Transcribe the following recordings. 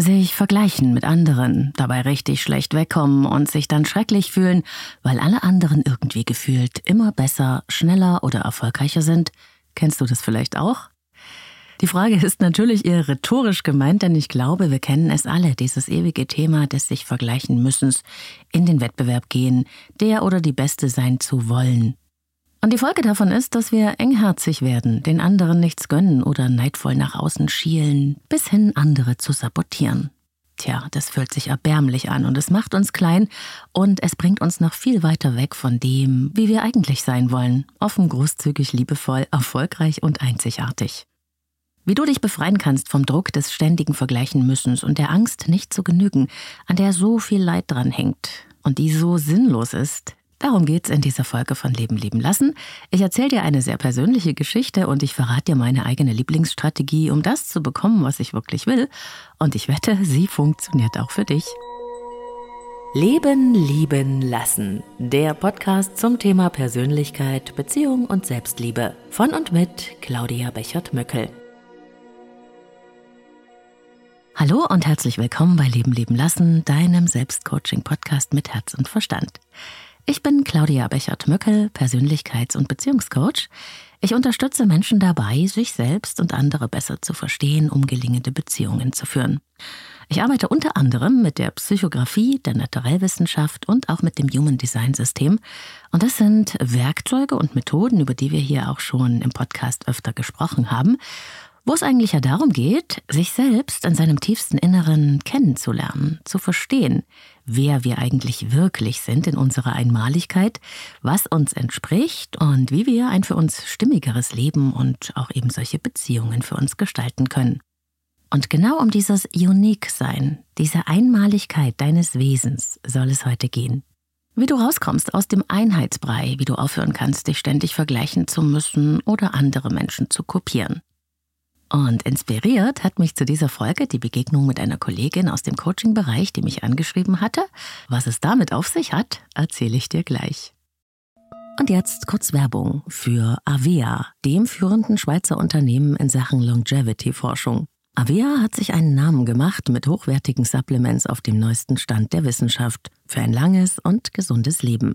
Sich vergleichen mit anderen, dabei richtig schlecht wegkommen und sich dann schrecklich fühlen, weil alle anderen irgendwie gefühlt immer besser, schneller oder erfolgreicher sind. Kennst du das vielleicht auch? Die Frage ist natürlich eher rhetorisch gemeint, denn ich glaube, wir kennen es alle, dieses ewige Thema des sich vergleichen müssens, in den Wettbewerb gehen, der oder die Beste sein zu wollen. Und die Folge davon ist, dass wir engherzig werden, den anderen nichts gönnen oder neidvoll nach außen schielen, bis hin andere zu sabotieren. Tja, das fühlt sich erbärmlich an und es macht uns klein und es bringt uns noch viel weiter weg von dem, wie wir eigentlich sein wollen. Offen, großzügig, liebevoll, erfolgreich und einzigartig. Wie du dich befreien kannst vom Druck des ständigen Vergleichen müssens und der Angst, nicht zu genügen, an der so viel Leid dran hängt und die so sinnlos ist, darum geht's in dieser Folge von Leben leben lassen. Ich erzähle dir eine sehr persönliche Geschichte und ich verrate dir meine eigene Lieblingsstrategie, um das zu bekommen, was ich wirklich will. Und ich wette, sie funktioniert auch für dich. Leben, lieben, lassen. Der Podcast zum Thema Persönlichkeit, Beziehung und Selbstliebe. Von und mit Claudia Bechert-Möckel. Hallo und herzlich willkommen bei Leben leben lassen, deinem Selbstcoaching-Podcast mit Herz und Verstand. Ich bin Claudia Bechert-Möckel, Persönlichkeits- und Beziehungscoach. Ich unterstütze Menschen dabei, sich selbst und andere besser zu verstehen, um gelingende Beziehungen zu führen. Ich arbeite unter anderem mit der Psychografie, der Naturellwissenschaft und auch mit dem Human Design System. Und das sind Werkzeuge und Methoden, über die wir hier auch schon im Podcast öfter gesprochen haben wo es eigentlich ja darum geht, sich selbst in seinem tiefsten Inneren kennenzulernen, zu verstehen, wer wir eigentlich wirklich sind in unserer Einmaligkeit, was uns entspricht und wie wir ein für uns stimmigeres Leben und auch eben solche Beziehungen für uns gestalten können. Und genau um dieses Unique-Sein, diese Einmaligkeit deines Wesens soll es heute gehen. Wie du rauskommst aus dem Einheitsbrei, wie du aufhören kannst, dich ständig vergleichen zu müssen oder andere Menschen zu kopieren. Und inspiriert hat mich zu dieser Folge die Begegnung mit einer Kollegin aus dem Coaching-Bereich, die mich angeschrieben hatte. Was es damit auf sich hat, erzähle ich dir gleich. Und jetzt kurz Werbung für Avea, dem führenden Schweizer Unternehmen in Sachen Longevity-Forschung. Avea hat sich einen Namen gemacht mit hochwertigen Supplements auf dem neuesten Stand der Wissenschaft für ein langes und gesundes Leben.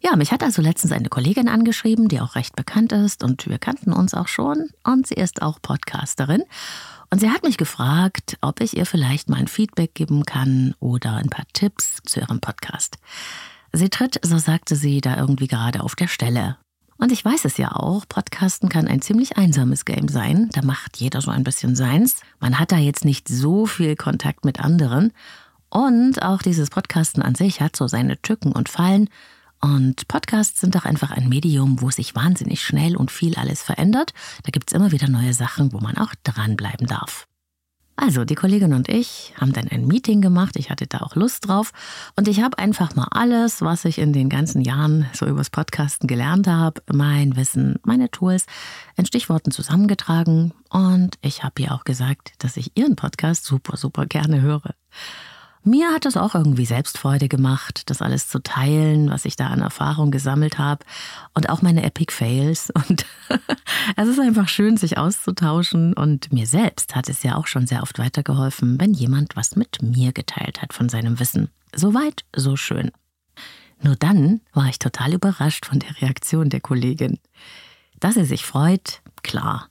Ja, mich hat also letztens eine Kollegin angeschrieben, die auch recht bekannt ist und wir kannten uns auch schon und sie ist auch Podcasterin. Und sie hat mich gefragt, ob ich ihr vielleicht mal ein Feedback geben kann oder ein paar Tipps zu ihrem Podcast. Sie tritt, so sagte sie, da irgendwie gerade auf der Stelle. Und ich weiß es ja auch, Podcasten kann ein ziemlich einsames Game sein. Da macht jeder so ein bisschen seins. Man hat da jetzt nicht so viel Kontakt mit anderen. Und auch dieses Podcasten an sich hat so seine Tücken und Fallen. Und Podcasts sind doch einfach ein Medium, wo sich wahnsinnig schnell und viel alles verändert. Da gibt es immer wieder neue Sachen, wo man auch dranbleiben darf. Also, die Kollegin und ich haben dann ein Meeting gemacht. Ich hatte da auch Lust drauf. Und ich habe einfach mal alles, was ich in den ganzen Jahren so übers Podcasten gelernt habe, mein Wissen, meine Tools in Stichworten zusammengetragen. Und ich habe ihr auch gesagt, dass ich ihren Podcast super, super gerne höre. Mir hat das auch irgendwie Selbstfreude gemacht, das alles zu teilen, was ich da an Erfahrung gesammelt habe und auch meine Epic Fails. Und es ist einfach schön, sich auszutauschen. Und mir selbst hat es ja auch schon sehr oft weitergeholfen, wenn jemand was mit mir geteilt hat von seinem Wissen. Soweit, so schön. Nur dann war ich total überrascht von der Reaktion der Kollegin. Dass sie sich freut, klar.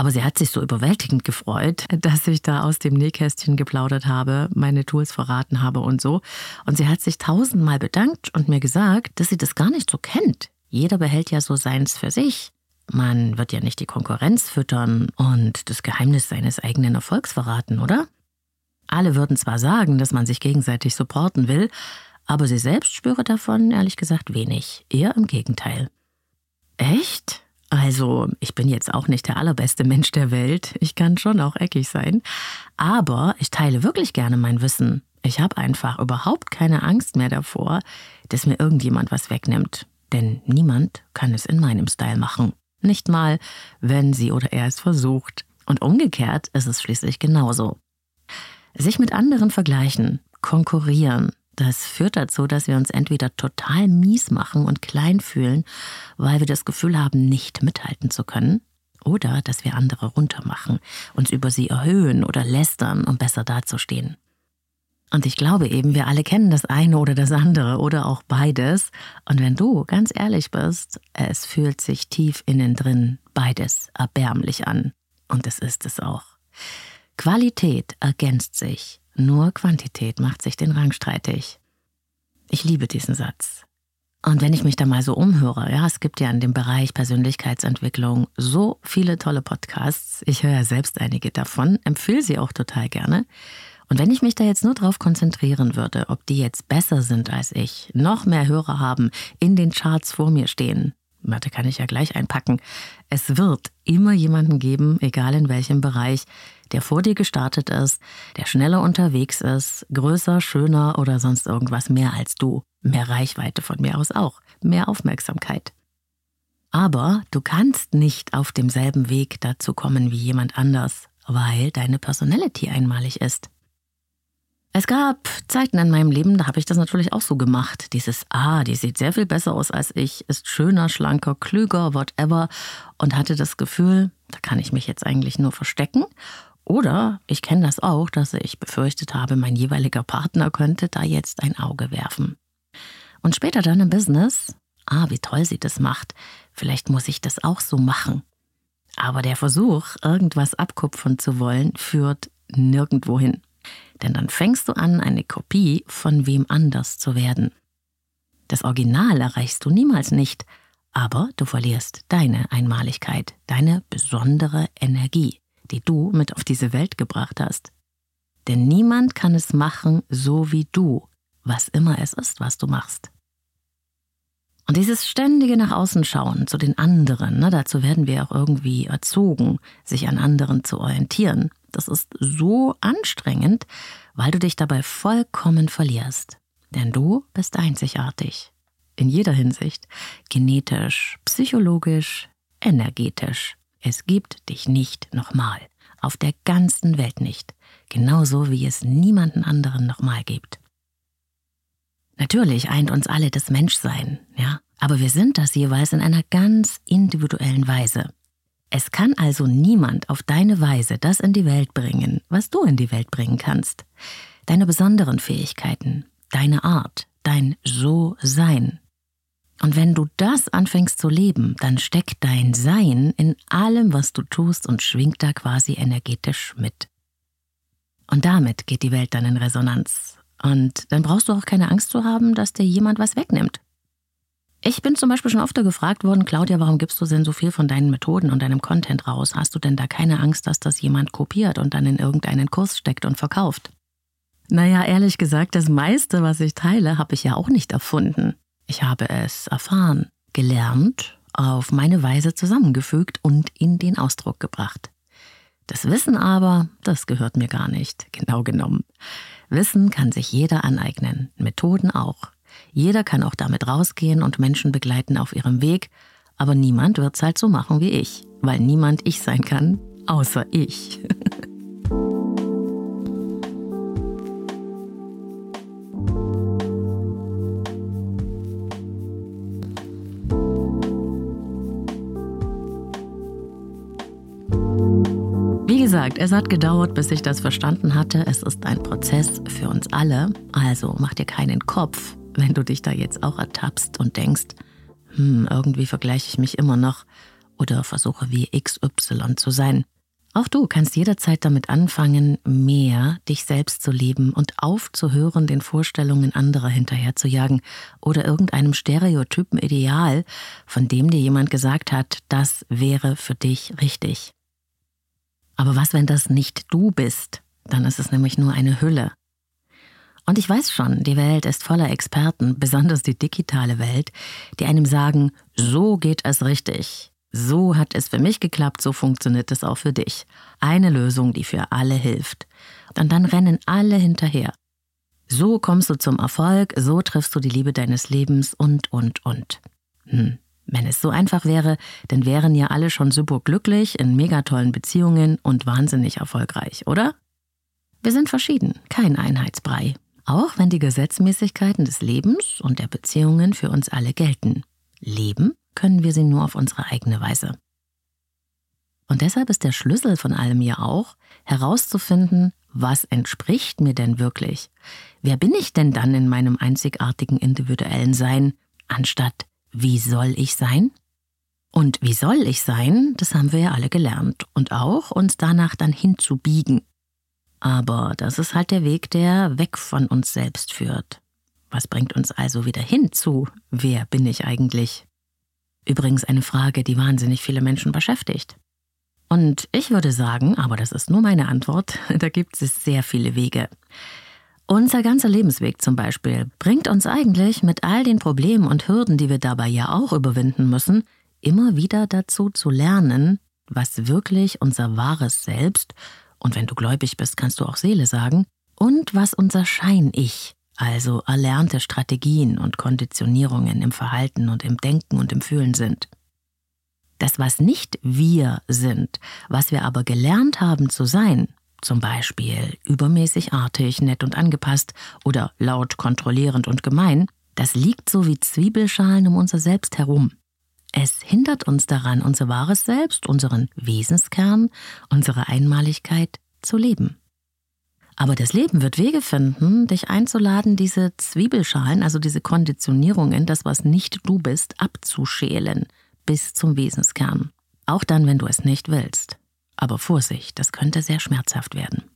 Aber sie hat sich so überwältigend gefreut, dass ich da aus dem Nähkästchen geplaudert habe, meine Tools verraten habe und so. Und sie hat sich tausendmal bedankt und mir gesagt, dass sie das gar nicht so kennt. Jeder behält ja so seins für sich. Man wird ja nicht die Konkurrenz füttern und das Geheimnis seines eigenen Erfolgs verraten, oder? Alle würden zwar sagen, dass man sich gegenseitig supporten will, aber sie selbst spüre davon ehrlich gesagt wenig, eher im Gegenteil. Echt? Also, ich bin jetzt auch nicht der allerbeste Mensch der Welt. Ich kann schon auch eckig sein. Aber ich teile wirklich gerne mein Wissen. Ich habe einfach überhaupt keine Angst mehr davor, dass mir irgendjemand was wegnimmt. Denn niemand kann es in meinem Style machen. Nicht mal, wenn sie oder er es versucht. Und umgekehrt ist es schließlich genauso. Sich mit anderen vergleichen, konkurrieren, das führt dazu, dass wir uns entweder total mies machen und klein fühlen, weil wir das Gefühl haben, nicht mithalten zu können, oder dass wir andere runtermachen, uns über sie erhöhen oder lästern, um besser dazustehen. Und ich glaube eben, wir alle kennen das eine oder das andere oder auch beides. Und wenn du ganz ehrlich bist, es fühlt sich tief innen drin beides erbärmlich an. Und es ist es auch. Qualität ergänzt sich. Nur Quantität macht sich den Rang streitig. Ich liebe diesen Satz. Und wenn ich mich da mal so umhöre, ja, es gibt ja in dem Bereich Persönlichkeitsentwicklung so viele tolle Podcasts. Ich höre ja selbst einige davon, empfehle sie auch total gerne. Und wenn ich mich da jetzt nur drauf konzentrieren würde, ob die jetzt besser sind als ich, noch mehr Hörer haben, in den Charts vor mir stehen, Warte, kann ich ja gleich einpacken. Es wird immer jemanden geben, egal in welchem Bereich, der vor dir gestartet ist, der schneller unterwegs ist, größer, schöner oder sonst irgendwas mehr als du. Mehr Reichweite von mir aus auch, mehr Aufmerksamkeit. Aber du kannst nicht auf demselben Weg dazu kommen wie jemand anders, weil deine Personality einmalig ist. Es gab Zeiten in meinem Leben, da habe ich das natürlich auch so gemacht. Dieses Ah, die sieht sehr viel besser aus als ich, ist schöner, schlanker, klüger, whatever und hatte das Gefühl, da kann ich mich jetzt eigentlich nur verstecken. Oder ich kenne das auch, dass ich befürchtet habe, mein jeweiliger Partner könnte da jetzt ein Auge werfen. Und später dann im Business, ah, wie toll sie das macht, vielleicht muss ich das auch so machen. Aber der Versuch, irgendwas abkupfern zu wollen, führt nirgendwo hin. Denn dann fängst du an, eine Kopie von wem anders zu werden. Das Original erreichst du niemals nicht, aber du verlierst deine Einmaligkeit, deine besondere Energie, die du mit auf diese Welt gebracht hast. Denn niemand kann es machen, so wie du, was immer es ist, was du machst. Und dieses ständige nach außen schauen zu den anderen, ne, dazu werden wir auch irgendwie erzogen, sich an anderen zu orientieren. Das ist so anstrengend, weil du dich dabei vollkommen verlierst. Denn du bist einzigartig. In jeder Hinsicht. Genetisch, psychologisch, energetisch. Es gibt dich nicht nochmal. Auf der ganzen Welt nicht. Genauso wie es niemanden anderen nochmal gibt. Natürlich eint uns alle das Menschsein, ja, aber wir sind das jeweils in einer ganz individuellen Weise. Es kann also niemand auf deine Weise das in die Welt bringen, was du in die Welt bringen kannst. Deine besonderen Fähigkeiten, deine Art, dein So-Sein. Und wenn du das anfängst zu leben, dann steckt dein Sein in allem, was du tust und schwingt da quasi energetisch mit. Und damit geht die Welt dann in Resonanz. Und dann brauchst du auch keine Angst zu haben, dass dir jemand was wegnimmt. Ich bin zum Beispiel schon öfter gefragt worden, Claudia, warum gibst du denn so viel von deinen Methoden und deinem Content raus? Hast du denn da keine Angst, dass das jemand kopiert und dann in irgendeinen Kurs steckt und verkauft? Naja, ehrlich gesagt, das meiste, was ich teile, habe ich ja auch nicht erfunden. Ich habe es erfahren, gelernt, auf meine Weise zusammengefügt und in den Ausdruck gebracht. Das Wissen aber, das gehört mir gar nicht, genau genommen. Wissen kann sich jeder aneignen, Methoden auch. Jeder kann auch damit rausgehen und Menschen begleiten auf ihrem Weg, aber niemand wird es halt so machen wie ich, weil niemand ich sein kann, außer ich. Wie gesagt, es hat gedauert, bis ich das verstanden hatte. Es ist ein Prozess für uns alle. Also mach dir keinen Kopf wenn du dich da jetzt auch ertappst und denkst, hm, irgendwie vergleiche ich mich immer noch oder versuche wie XY zu sein. Auch du kannst jederzeit damit anfangen, mehr dich selbst zu lieben und aufzuhören, den Vorstellungen anderer hinterherzujagen oder irgendeinem stereotypen Ideal, von dem dir jemand gesagt hat, das wäre für dich richtig. Aber was, wenn das nicht du bist? Dann ist es nämlich nur eine Hülle. Und ich weiß schon, die Welt ist voller Experten, besonders die digitale Welt, die einem sagen, so geht es richtig. So hat es für mich geklappt, so funktioniert es auch für dich. Eine Lösung, die für alle hilft. Und dann rennen alle hinterher. So kommst du zum Erfolg, so triffst du die Liebe deines Lebens und, und, und. Hm. Wenn es so einfach wäre, dann wären ja alle schon super glücklich, in megatollen Beziehungen und wahnsinnig erfolgreich, oder? Wir sind verschieden, kein Einheitsbrei. Auch wenn die Gesetzmäßigkeiten des Lebens und der Beziehungen für uns alle gelten. Leben können wir sie nur auf unsere eigene Weise. Und deshalb ist der Schlüssel von allem ja auch, herauszufinden, was entspricht mir denn wirklich? Wer bin ich denn dann in meinem einzigartigen individuellen Sein, anstatt wie soll ich sein? Und wie soll ich sein, das haben wir ja alle gelernt und auch uns danach dann hinzubiegen. Aber das ist halt der Weg, der weg von uns selbst führt. Was bringt uns also wieder hin zu, wer bin ich eigentlich? Übrigens eine Frage, die wahnsinnig viele Menschen beschäftigt. Und ich würde sagen, aber das ist nur meine Antwort, da gibt es sehr viele Wege. Unser ganzer Lebensweg zum Beispiel bringt uns eigentlich mit all den Problemen und Hürden, die wir dabei ja auch überwinden müssen, immer wieder dazu zu lernen, was wirklich unser wahres Selbst, und wenn du gläubig bist, kannst du auch Seele sagen, und was unser Schein-Ich, also erlernte Strategien und Konditionierungen im Verhalten und im Denken und im Fühlen sind. Das, was nicht wir sind, was wir aber gelernt haben zu sein, zum Beispiel übermäßig artig, nett und angepasst oder laut, kontrollierend und gemein, das liegt so wie Zwiebelschalen um unser Selbst herum. Es hindert uns daran, unser wahres Selbst, unseren Wesenskern, unsere Einmaligkeit zu leben. Aber das Leben wird Wege finden, dich einzuladen, diese Zwiebelschalen, also diese Konditionierungen, das, was nicht du bist, abzuschälen bis zum Wesenskern. Auch dann, wenn du es nicht willst. Aber Vorsicht, das könnte sehr schmerzhaft werden.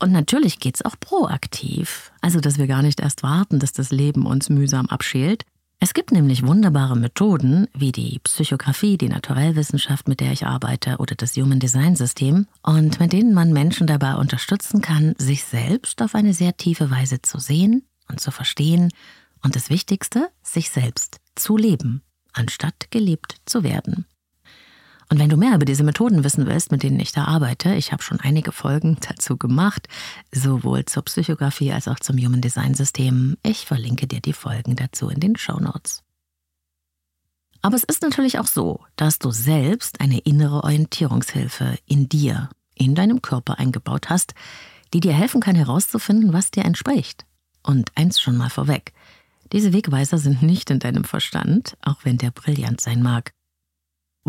Und natürlich geht's auch proaktiv, also dass wir gar nicht erst warten, dass das Leben uns mühsam abschält, es gibt nämlich wunderbare Methoden wie die Psychografie, die Naturellwissenschaft, mit der ich arbeite, oder das Human Design System, und mit denen man Menschen dabei unterstützen kann, sich selbst auf eine sehr tiefe Weise zu sehen und zu verstehen und das Wichtigste, sich selbst zu leben, anstatt gelebt zu werden. Und wenn du mehr über diese Methoden wissen willst, mit denen ich da arbeite, ich habe schon einige Folgen dazu gemacht, sowohl zur Psychografie als auch zum Human Design System. Ich verlinke dir die Folgen dazu in den Show Notes. Aber es ist natürlich auch so, dass du selbst eine innere Orientierungshilfe in dir, in deinem Körper eingebaut hast, die dir helfen kann herauszufinden, was dir entspricht. Und eins schon mal vorweg. Diese Wegweiser sind nicht in deinem Verstand, auch wenn der brillant sein mag.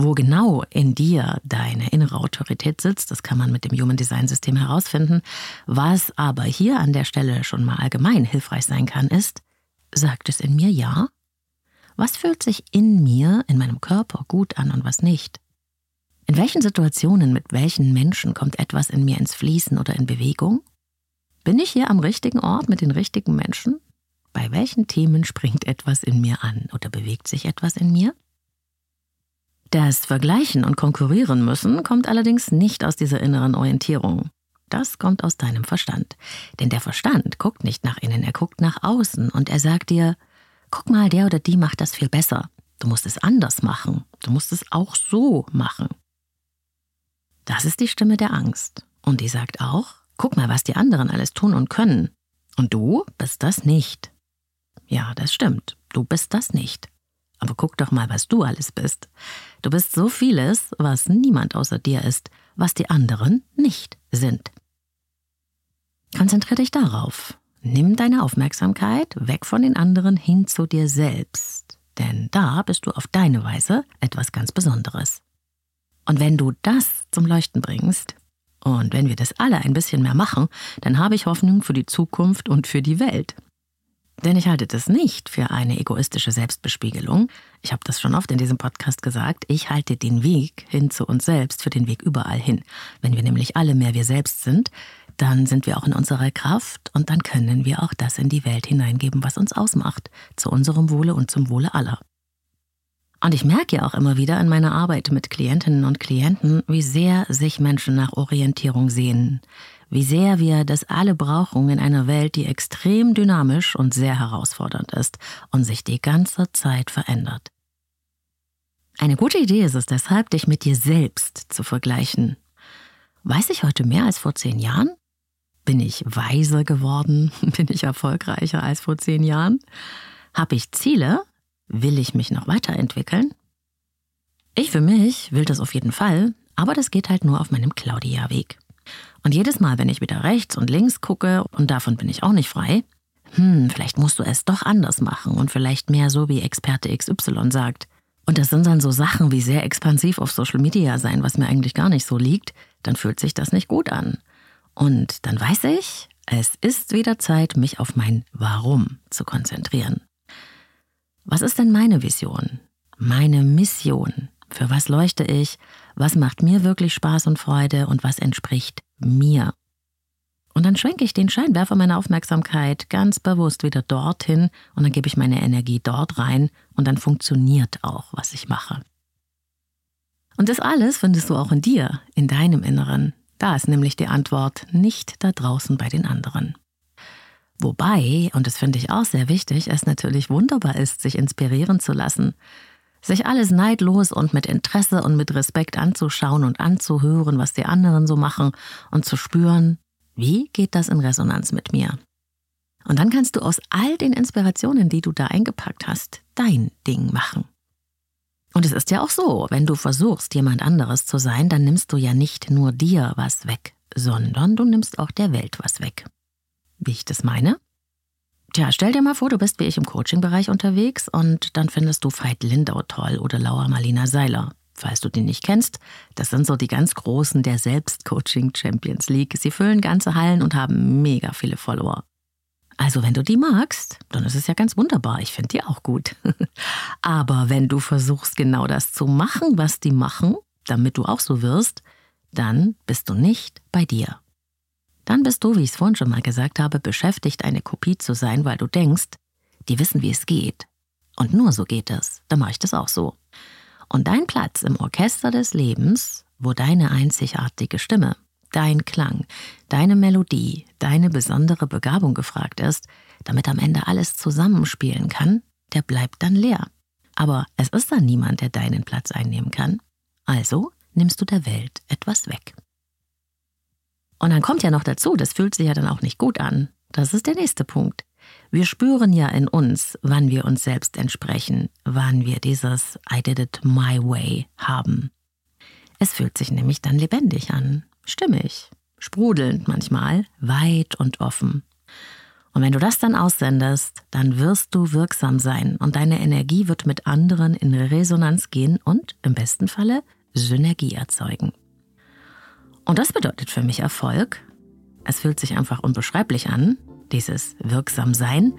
Wo genau in dir deine innere Autorität sitzt, das kann man mit dem Human Design System herausfinden. Was aber hier an der Stelle schon mal allgemein hilfreich sein kann, ist, sagt es in mir ja? Was fühlt sich in mir, in meinem Körper gut an und was nicht? In welchen Situationen, mit welchen Menschen kommt etwas in mir ins Fließen oder in Bewegung? Bin ich hier am richtigen Ort mit den richtigen Menschen? Bei welchen Themen springt etwas in mir an oder bewegt sich etwas in mir? Das Vergleichen und Konkurrieren müssen kommt allerdings nicht aus dieser inneren Orientierung. Das kommt aus deinem Verstand. Denn der Verstand guckt nicht nach innen, er guckt nach außen und er sagt dir, guck mal, der oder die macht das viel besser. Du musst es anders machen. Du musst es auch so machen. Das ist die Stimme der Angst. Und die sagt auch, guck mal, was die anderen alles tun und können. Und du bist das nicht. Ja, das stimmt. Du bist das nicht. Aber guck doch mal, was du alles bist. Du bist so vieles, was niemand außer dir ist, was die anderen nicht sind. Konzentriere dich darauf. Nimm deine Aufmerksamkeit weg von den anderen hin zu dir selbst. Denn da bist du auf deine Weise etwas ganz Besonderes. Und wenn du das zum Leuchten bringst, Und wenn wir das alle ein bisschen mehr machen, dann habe ich Hoffnung für die Zukunft und für die Welt. Denn ich halte das nicht für eine egoistische Selbstbespiegelung. Ich habe das schon oft in diesem Podcast gesagt. Ich halte den Weg hin zu uns selbst für den Weg überall hin. Wenn wir nämlich alle mehr wir selbst sind, dann sind wir auch in unserer Kraft und dann können wir auch das in die Welt hineingeben, was uns ausmacht, zu unserem Wohle und zum Wohle aller. Und ich merke ja auch immer wieder in meiner Arbeit mit Klientinnen und Klienten, wie sehr sich Menschen nach Orientierung sehnen, wie sehr wir das alle brauchen in einer Welt, die extrem dynamisch und sehr herausfordernd ist und sich die ganze Zeit verändert. Eine gute Idee ist es deshalb, dich mit dir selbst zu vergleichen. Weiß ich heute mehr als vor zehn Jahren? Bin ich weiser geworden? Bin ich erfolgreicher als vor zehn Jahren? Habe ich Ziele? Will ich mich noch weiterentwickeln? Ich für mich will das auf jeden Fall, aber das geht halt nur auf meinem Claudia-Weg. Und jedes Mal, wenn ich wieder rechts und links gucke, und davon bin ich auch nicht frei, hm, vielleicht musst du es doch anders machen und vielleicht mehr so wie Experte XY sagt. Und das sind dann so Sachen wie sehr expansiv auf Social Media sein, was mir eigentlich gar nicht so liegt, dann fühlt sich das nicht gut an. Und dann weiß ich, es ist wieder Zeit, mich auf mein Warum zu konzentrieren. Was ist denn meine Vision? Meine Mission? Für was leuchte ich? Was macht mir wirklich Spaß und Freude und was entspricht mir? Und dann schwenke ich den Scheinwerfer meiner Aufmerksamkeit ganz bewusst wieder dorthin und dann gebe ich meine Energie dort rein und dann funktioniert auch, was ich mache. Und das alles findest du auch in dir, in deinem Inneren. Da ist nämlich die Antwort nicht da draußen bei den anderen. Wobei, und das finde ich auch sehr wichtig, es natürlich wunderbar ist, sich inspirieren zu lassen, sich alles neidlos und mit Interesse und mit Respekt anzuschauen und anzuhören, was die anderen so machen und zu spüren, wie geht das in Resonanz mit mir? Und dann kannst du aus all den Inspirationen, die du da eingepackt hast, dein Ding machen. Und es ist ja auch so, wenn du versuchst, jemand anderes zu sein, dann nimmst du ja nicht nur dir was weg, sondern du nimmst auch der Welt was weg. Wie ich das meine? Tja, stell dir mal vor, du bist wie ich im Coaching-Bereich unterwegs und dann findest du Veit Lindau toll oder Laura Marlina Seiler. Falls du die nicht kennst, das sind so die ganz Großen der Selbstcoaching Champions League. Sie füllen ganze Hallen und haben mega viele Follower. Also wenn du die magst, dann ist es ja ganz wunderbar. Ich finde die auch gut. Aber wenn du versuchst genau das zu machen, was die machen, damit du auch so wirst, dann bist du nicht bei dir dann bist du, wie ich es vorhin schon mal gesagt habe, beschäftigt, eine Kopie zu sein, weil du denkst, die wissen, wie es geht. Und nur so geht es. Dann mache ich das auch so. Und dein Platz im Orchester des Lebens, wo deine einzigartige Stimme, dein Klang, deine Melodie, deine besondere Begabung gefragt ist, damit am Ende alles zusammenspielen kann, der bleibt dann leer. Aber es ist dann niemand, der deinen Platz einnehmen kann. Also nimmst du der Welt etwas weg. Und dann kommt ja noch dazu, das fühlt sich ja dann auch nicht gut an. Das ist der nächste Punkt. Wir spüren ja in uns, wann wir uns selbst entsprechen, wann wir dieses I did it my way haben. Es fühlt sich nämlich dann lebendig an, stimmig, sprudelnd manchmal, weit und offen. Und wenn du das dann aussendest, dann wirst du wirksam sein und deine Energie wird mit anderen in Resonanz gehen und im besten Falle Synergie erzeugen. Und das bedeutet für mich Erfolg. Es fühlt sich einfach unbeschreiblich an, dieses Wirksamsein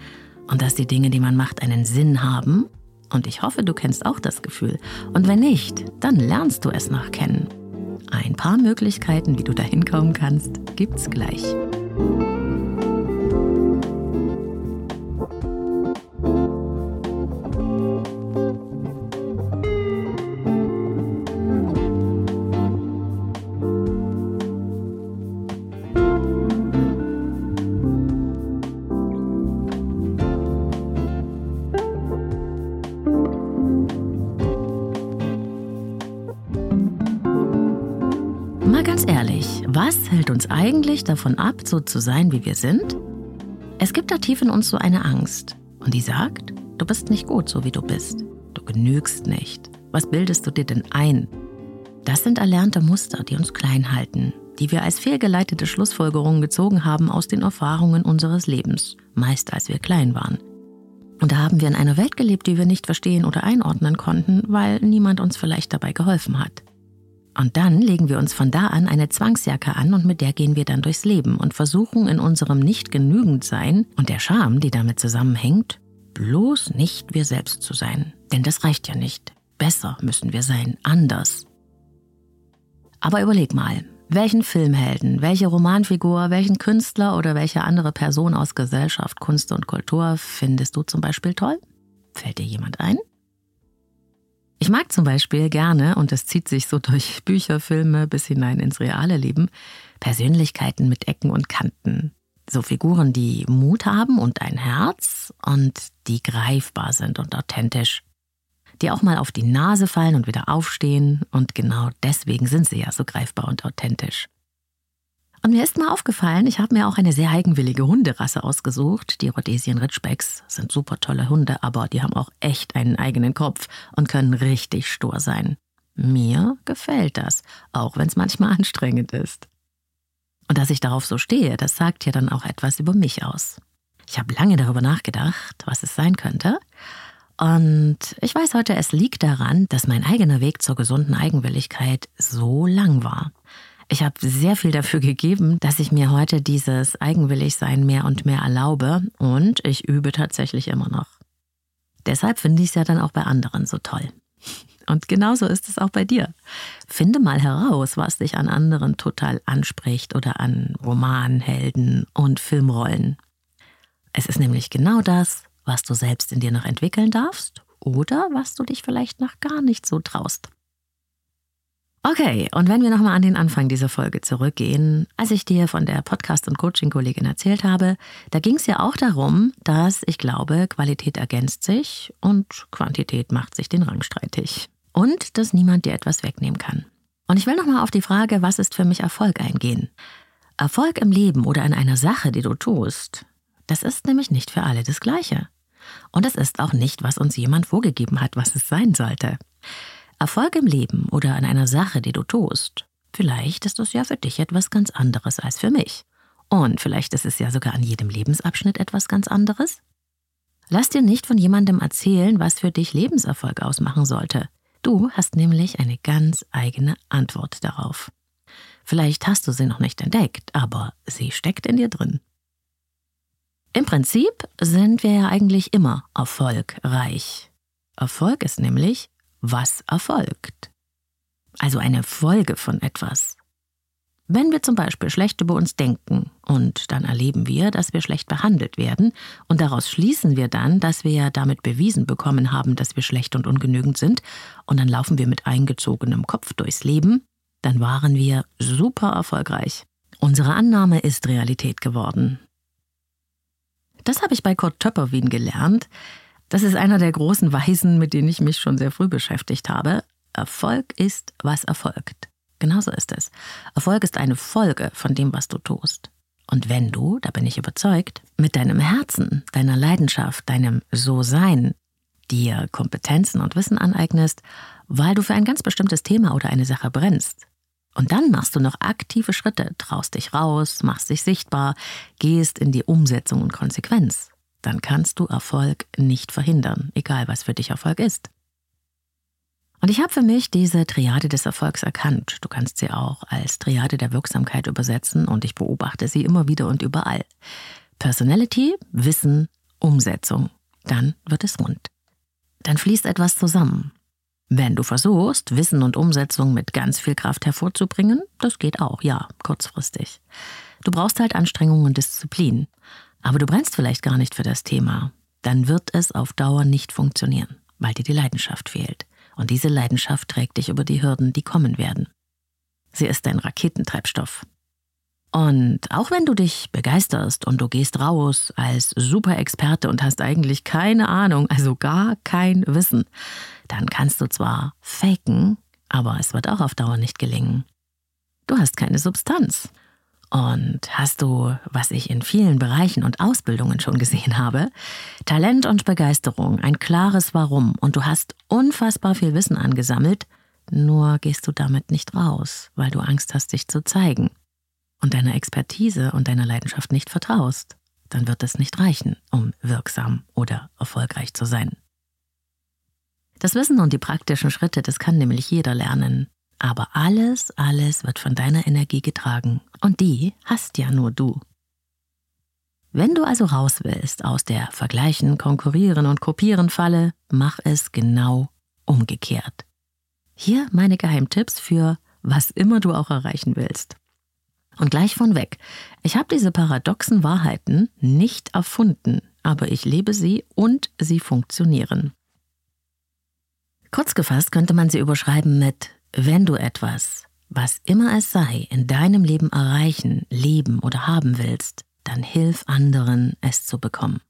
und dass die Dinge, die man macht, einen Sinn haben. Und ich hoffe, du kennst auch das Gefühl. Und wenn nicht, dann lernst du es noch kennen. Ein paar Möglichkeiten, wie du dahin kommen kannst, gibt's gleich. Uns eigentlich davon ab, so zu sein, wie wir sind? Es gibt da tief in uns so eine Angst. Und die sagt, du bist nicht gut, so wie du bist. Du genügst nicht. Was bildest du dir denn ein? Das sind erlernte Muster, die uns klein halten, die wir als fehlgeleitete Schlussfolgerungen gezogen haben aus den Erfahrungen unseres Lebens, meist als wir klein waren. Und da haben wir in einer Welt gelebt, die wir nicht verstehen oder einordnen konnten, weil niemand uns vielleicht dabei geholfen hat. Und dann legen wir uns von da an eine Zwangsjacke an und mit der gehen wir dann durchs Leben und versuchen in unserem Nicht-Genügend-Sein und der Scham, die damit zusammenhängt, bloß nicht wir selbst zu sein. Denn das reicht ja nicht. Besser müssen wir sein, anders. Aber überleg mal, welchen Filmhelden, welche Romanfigur, welchen Künstler oder welche andere Person aus Gesellschaft, Kunst und Kultur findest du zum Beispiel toll? Fällt dir jemand ein? Ich mag zum Beispiel gerne, und es zieht sich so durch Bücher, Filme bis hinein ins reale Leben, Persönlichkeiten mit Ecken und Kanten. So Figuren, die Mut haben und ein Herz und die greifbar sind und authentisch. Die auch mal auf die Nase fallen und wieder aufstehen und genau deswegen sind sie ja so greifbar und authentisch. Und mir ist mal aufgefallen, ich habe mir auch eine sehr eigenwillige Hunderasse ausgesucht. Die Rhodesian Ridgebacks sind super tolle Hunde, aber die haben auch echt einen eigenen Kopf und können richtig stur sein. Mir gefällt das, auch wenn es manchmal anstrengend ist. Und dass ich darauf so stehe, das sagt ja dann auch etwas über mich aus. Ich habe lange darüber nachgedacht, was es sein könnte. Und ich weiß heute, es liegt daran, dass mein eigener Weg zur gesunden Eigenwilligkeit so lang war. Ich habe sehr viel dafür gegeben, dass ich mir heute dieses Eigenwilligsein mehr und mehr erlaube und ich übe tatsächlich immer noch. Deshalb finde ich es ja dann auch bei anderen so toll. Und genauso ist es auch bei dir. Finde mal heraus, was dich an anderen total anspricht oder an Romanhelden und Filmrollen. Es ist nämlich genau das, was du selbst in dir noch entwickeln darfst oder was du dich vielleicht noch gar nicht so traust. Okay, und wenn wir nochmal an den Anfang dieser Folge zurückgehen, als ich dir von der Podcast- und Coaching-Kollegin erzählt habe, da ging es ja auch darum, dass ich glaube, Qualität ergänzt sich und Quantität macht sich den Rang streitig. Und dass niemand dir etwas wegnehmen kann. Und ich will nochmal auf die Frage, was ist für mich Erfolg eingehen. Erfolg im Leben oder in einer Sache, die du tust, das ist nämlich nicht für alle das Gleiche. Und es ist auch nicht, was uns jemand vorgegeben hat, was es sein sollte. Erfolg im Leben oder an einer Sache, die du tust, vielleicht ist das ja für dich etwas ganz anderes als für mich. Und vielleicht ist es ja sogar an jedem Lebensabschnitt etwas ganz anderes. Lass dir nicht von jemandem erzählen, was für dich Lebenserfolg ausmachen sollte. Du hast nämlich eine ganz eigene Antwort darauf. Vielleicht hast du sie noch nicht entdeckt, aber sie steckt in dir drin. Im Prinzip sind wir ja eigentlich immer erfolgreich. Erfolg ist nämlich, was erfolgt. Also eine Folge von etwas. Wenn wir zum Beispiel schlecht über uns denken und dann erleben wir, dass wir schlecht behandelt werden und daraus schließen wir dann, dass wir ja damit bewiesen bekommen haben, dass wir schlecht und ungenügend sind und dann laufen wir mit eingezogenem Kopf durchs Leben, dann waren wir super erfolgreich. Unsere Annahme ist Realität geworden. Das habe ich bei Kurt Töpperwien gelernt, das ist einer der großen Weisen, mit denen ich mich schon sehr früh beschäftigt habe. Erfolg ist, was erfolgt. Genauso ist es. Erfolg ist eine Folge von dem, was du tust. Und wenn du, da bin ich überzeugt, mit deinem Herzen, deiner Leidenschaft, deinem So-Sein dir Kompetenzen und Wissen aneignest, weil du für ein ganz bestimmtes Thema oder eine Sache brennst, und dann machst du noch aktive Schritte, traust dich raus, machst dich sichtbar, gehst in die Umsetzung und Konsequenz, dann kannst du Erfolg nicht verhindern, egal was für dich Erfolg ist. Und ich habe für mich diese Triade des Erfolgs erkannt. Du kannst sie auch als Triade der Wirksamkeit übersetzen und ich beobachte sie immer wieder und überall. Personality, Wissen, Umsetzung. Dann wird es rund. Dann fließt etwas zusammen. Wenn du versuchst, Wissen und Umsetzung mit ganz viel Kraft hervorzubringen, das geht auch, ja, kurzfristig. Du brauchst halt Anstrengung und Disziplin aber du brennst vielleicht gar nicht für das Thema, dann wird es auf Dauer nicht funktionieren, weil dir die Leidenschaft fehlt. Und diese Leidenschaft trägt dich über die Hürden, die kommen werden. Sie ist dein Raketentreibstoff. Und auch wenn du dich begeisterst und du gehst raus als Superexperte und hast eigentlich keine Ahnung, also gar kein Wissen, dann kannst du zwar faken, aber es wird auch auf Dauer nicht gelingen. Du hast keine Substanz. Und hast du, was ich in vielen Bereichen und Ausbildungen schon gesehen habe, Talent und Begeisterung, ein klares Warum und du hast unfassbar viel Wissen angesammelt, nur gehst du damit nicht raus, weil du Angst hast, dich zu zeigen und deiner Expertise und deiner Leidenschaft nicht vertraust, dann wird es nicht reichen, um wirksam oder erfolgreich zu sein. Das Wissen und die praktischen Schritte, das kann nämlich jeder lernen. Aber alles, alles wird von deiner Energie getragen. Und die hast ja nur du. Wenn du also raus willst aus der Vergleichen, Konkurrieren und Kopieren Falle, mach es genau umgekehrt. Hier meine Geheimtipps für was immer du auch erreichen willst. Und gleich von weg. Ich habe diese paradoxen Wahrheiten nicht erfunden, aber ich lebe sie und sie funktionieren. Kurz gefasst könnte man sie überschreiben mit, wenn du etwas, was immer es sei, in deinem Leben erreichen, leben oder haben willst, dann hilf anderen, es zu bekommen.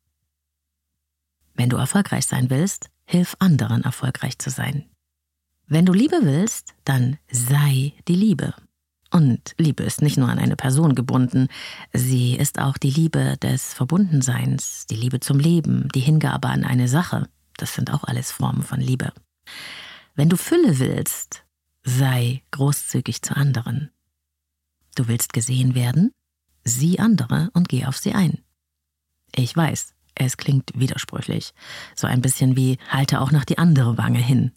Wenn du erfolgreich sein willst, hilf anderen, erfolgreich zu sein. Wenn du Liebe willst, dann sei die Liebe. Und Liebe ist nicht nur an eine Person gebunden, sie ist auch die Liebe des Verbundenseins, die Liebe zum Leben, die Hingabe an eine Sache. Das sind auch alles Formen von Liebe. Wenn du Fülle willst, sei großzügig zu anderen. Du willst gesehen werden? Sieh andere und geh auf sie ein. Ich weiß, es klingt widersprüchlich, so ein bisschen wie halte auch noch die andere Wange hin.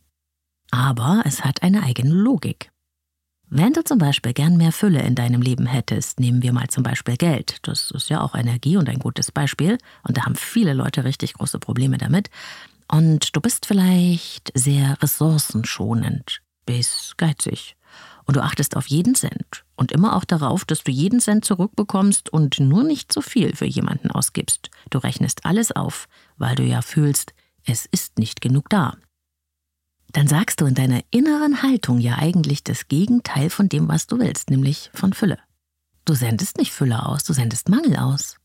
Aber es hat eine eigene Logik. Wenn du zum Beispiel gern mehr Fülle in deinem Leben hättest, nehmen wir mal zum Beispiel Geld, das ist ja auch Energie und ein gutes Beispiel, und da haben viele Leute richtig große Probleme damit, und du bist vielleicht sehr ressourcenschonend, bis geizig, und du achtest auf jeden Cent und immer auch darauf, dass du jeden Cent zurückbekommst und nur nicht zu viel für jemanden ausgibst. Du rechnest alles auf, weil du ja fühlst, es ist nicht genug da dann sagst du in deiner inneren Haltung ja eigentlich das Gegenteil von dem, was du willst, nämlich von Fülle. Du sendest nicht Fülle aus, du sendest Mangel aus.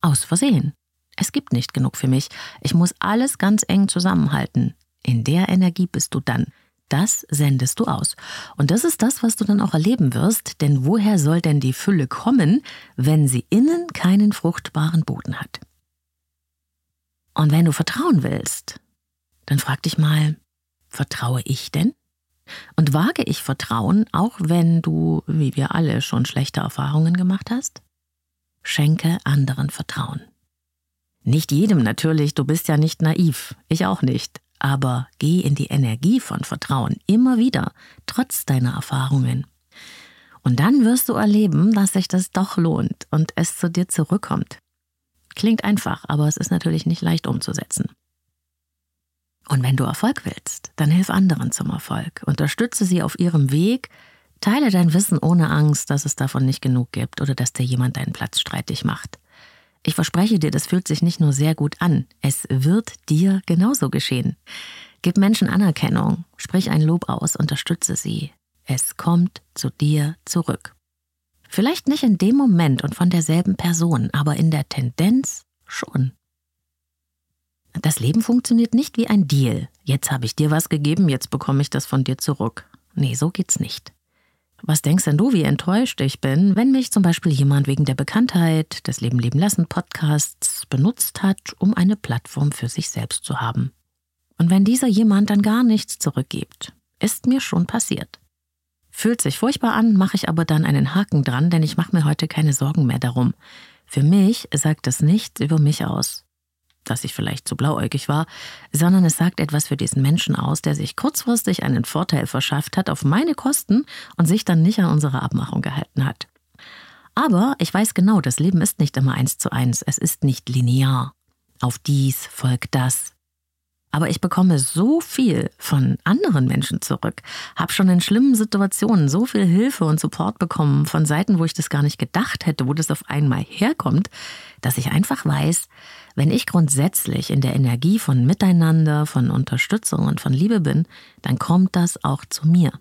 Aus Versehen. Es gibt nicht genug für mich. Ich muss alles ganz eng zusammenhalten. In der Energie bist du dann. Das sendest du aus. Und das ist das, was du dann auch erleben wirst, denn woher soll denn die Fülle kommen, wenn sie innen keinen fruchtbaren Boden hat? Und wenn du vertrauen willst, dann frag dich mal, Vertraue ich denn? Und wage ich Vertrauen, auch wenn du, wie wir alle, schon schlechte Erfahrungen gemacht hast? Schenke anderen Vertrauen. Nicht jedem natürlich, du bist ja nicht naiv, ich auch nicht, aber geh in die Energie von Vertrauen immer wieder, trotz deiner Erfahrungen. Und dann wirst du erleben, dass sich das doch lohnt und es zu dir zurückkommt. Klingt einfach, aber es ist natürlich nicht leicht umzusetzen. Und wenn du Erfolg willst, dann hilf anderen zum Erfolg. Unterstütze sie auf ihrem Weg. Teile dein Wissen ohne Angst, dass es davon nicht genug gibt oder dass dir jemand deinen Platz streitig macht. Ich verspreche dir, das fühlt sich nicht nur sehr gut an, es wird dir genauso geschehen. Gib Menschen Anerkennung, sprich ein Lob aus, unterstütze sie. Es kommt zu dir zurück. Vielleicht nicht in dem Moment und von derselben Person, aber in der Tendenz schon. Das Leben funktioniert nicht wie ein Deal. Jetzt habe ich dir was gegeben, jetzt bekomme ich das von dir zurück. Nee, so geht's nicht. Was denkst denn du, wie enttäuscht ich bin, wenn mich zum Beispiel jemand wegen der Bekanntheit des Leben leben lassen Podcasts benutzt hat, um eine Plattform für sich selbst zu haben? Und wenn dieser jemand dann gar nichts zurückgibt, ist mir schon passiert. Fühlt sich furchtbar an, mache ich aber dann einen Haken dran, denn ich mache mir heute keine Sorgen mehr darum. Für mich sagt das nichts über mich aus dass ich vielleicht zu blauäugig war, sondern es sagt etwas für diesen Menschen aus, der sich kurzfristig einen Vorteil verschafft hat auf meine Kosten und sich dann nicht an unsere Abmachung gehalten hat. Aber ich weiß genau, das Leben ist nicht immer eins zu eins, es ist nicht linear. Auf dies folgt das, aber ich bekomme so viel von anderen Menschen zurück, habe schon in schlimmen Situationen so viel Hilfe und Support bekommen von Seiten, wo ich das gar nicht gedacht hätte, wo das auf einmal herkommt, dass ich einfach weiß, wenn ich grundsätzlich in der Energie von Miteinander, von Unterstützung und von Liebe bin, dann kommt das auch zu mir.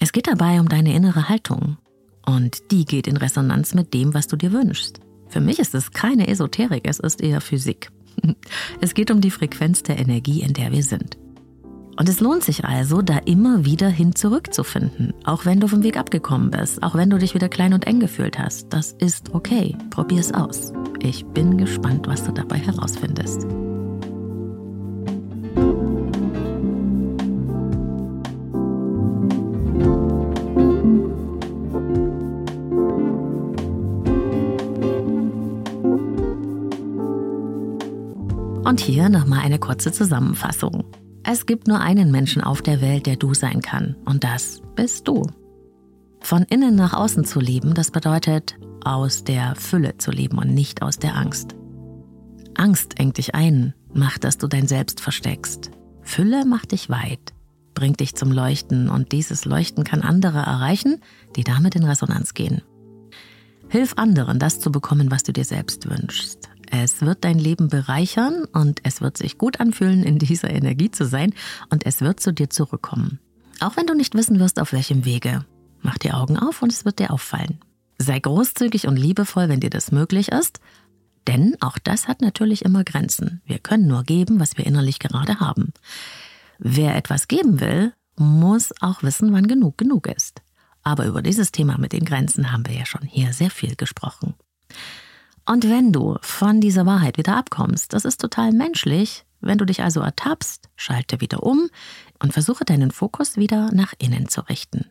Es geht dabei um deine innere Haltung und die geht in Resonanz mit dem, was du dir wünschst. Für mich ist es keine Esoterik, es ist eher Physik. Es geht um die Frequenz der Energie, in der wir sind. Und es lohnt sich also, da immer wieder hin zurückzufinden, auch wenn du vom Weg abgekommen bist, auch wenn du dich wieder klein und eng gefühlt hast. Das ist okay. Probier's aus. Ich bin gespannt, was du dabei herausfindest. Und hier nochmal eine kurze Zusammenfassung. Es gibt nur einen Menschen auf der Welt, der du sein kann. Und das bist du. Von innen nach außen zu leben, das bedeutet, aus der Fülle zu leben und nicht aus der Angst. Angst engt dich ein, macht, dass du dein Selbst versteckst. Fülle macht dich weit, bringt dich zum Leuchten und dieses Leuchten kann andere erreichen, die damit in Resonanz gehen. Hilf anderen, das zu bekommen, was du dir selbst wünschst. Es wird dein Leben bereichern und es wird sich gut anfühlen, in dieser Energie zu sein und es wird zu dir zurückkommen. Auch wenn du nicht wissen wirst, auf welchem Wege. Mach die Augen auf und es wird dir auffallen. Sei großzügig und liebevoll, wenn dir das möglich ist, denn auch das hat natürlich immer Grenzen. Wir können nur geben, was wir innerlich gerade haben. Wer etwas geben will, muss auch wissen, wann genug genug ist. Aber über dieses Thema mit den Grenzen haben wir ja schon hier sehr viel gesprochen. Und wenn du von dieser Wahrheit wieder abkommst, das ist total menschlich, wenn du dich also ertappst, schalte wieder um und versuche deinen Fokus wieder nach innen zu richten.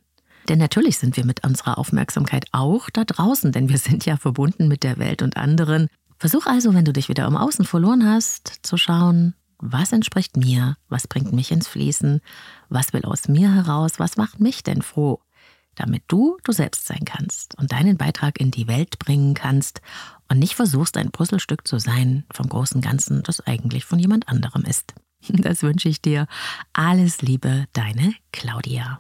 Denn natürlich sind wir mit unserer Aufmerksamkeit auch da draußen, denn wir sind ja verbunden mit der Welt und anderen. Versuch also, wenn du dich wieder im Außen verloren hast, zu schauen, was entspricht mir, was bringt mich ins Fließen, was will aus mir heraus, was macht mich denn froh, damit du du selbst sein kannst und deinen Beitrag in die Welt bringen kannst und nicht versuchst, ein Puzzlestück zu sein vom großen Ganzen, das eigentlich von jemand anderem ist. Das wünsche ich dir. Alles Liebe, deine Claudia.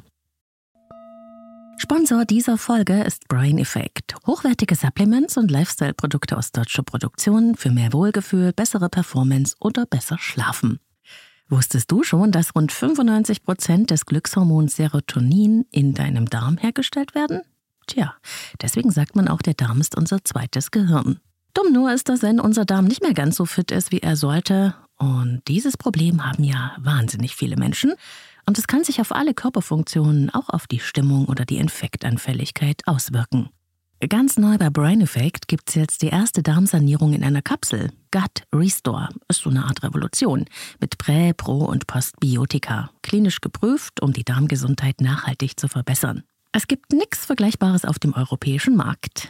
Sponsor dieser Folge ist Brain Effect. Hochwertige Supplements und Lifestyle-Produkte aus deutscher Produktion für mehr Wohlgefühl, bessere Performance oder besser Schlafen. Wusstest du schon, dass rund 95 Prozent des Glückshormons Serotonin in deinem Darm hergestellt werden? Tja, deswegen sagt man auch, der Darm ist unser zweites Gehirn. Dumm nur ist, dass wenn unser Darm nicht mehr ganz so fit ist, wie er sollte. Und dieses Problem haben ja wahnsinnig viele Menschen. Und es kann sich auf alle Körperfunktionen, auch auf die Stimmung oder die Infektanfälligkeit auswirken. Ganz neu bei Brain Effect gibt es jetzt die erste Darmsanierung in einer Kapsel. Gut Restore ist so eine Art Revolution mit Prä-, Pro- und Postbiotika. Klinisch geprüft, um die Darmgesundheit nachhaltig zu verbessern. Es gibt nichts Vergleichbares auf dem europäischen Markt.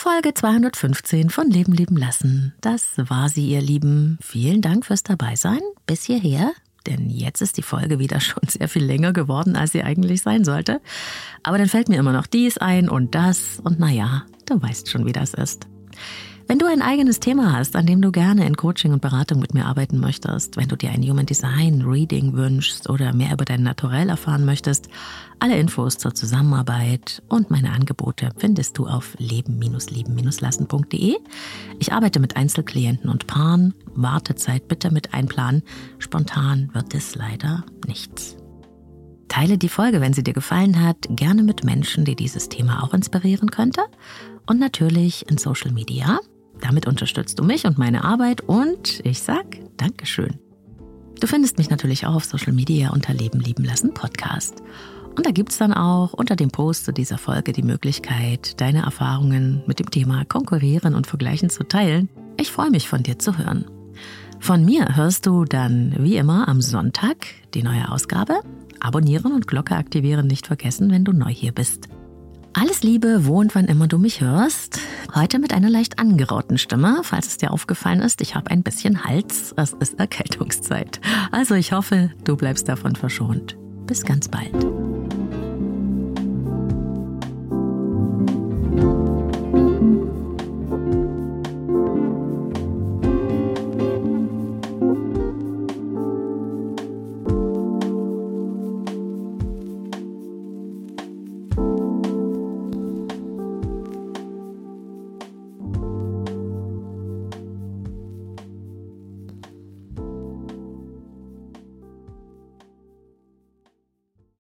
Folge 215 von Leben leben lassen. Das war sie, ihr Lieben. Vielen Dank fürs Dabeisein bis hierher. Denn jetzt ist die Folge wieder schon sehr viel länger geworden, als sie eigentlich sein sollte. Aber dann fällt mir immer noch dies ein und das. Und naja, du weißt schon, wie das ist. Wenn du ein eigenes Thema hast, an dem du gerne in Coaching und Beratung mit mir arbeiten möchtest, wenn du dir ein Human Design Reading wünschst oder mehr über dein Naturell erfahren möchtest, alle Infos zur Zusammenarbeit und meine Angebote findest du auf leben-leben-lassen.de. Ich arbeite mit Einzelklienten und Paaren. Wartezeit bitte mit einplanen. Spontan wird es leider nichts. Teile die Folge, wenn sie dir gefallen hat, gerne mit Menschen, die dieses Thema auch inspirieren könnte. Und natürlich in Social Media. Damit unterstützt du mich und meine Arbeit und ich sag Dankeschön. Du findest mich natürlich auch auf Social Media unter Leben lieben lassen Podcast. Und da gibt es dann auch unter dem Post zu dieser Folge die Möglichkeit, deine Erfahrungen mit dem Thema Konkurrieren und Vergleichen zu teilen. Ich freue mich von dir zu hören. Von mir hörst du dann wie immer am Sonntag die neue Ausgabe. Abonnieren und Glocke aktivieren nicht vergessen, wenn du neu hier bist. Alles Liebe, wo und wann immer du mich hörst. Heute mit einer leicht angerauten Stimme, falls es dir aufgefallen ist. Ich habe ein bisschen Hals. Es ist Erkältungszeit. Also ich hoffe, du bleibst davon verschont. Bis ganz bald.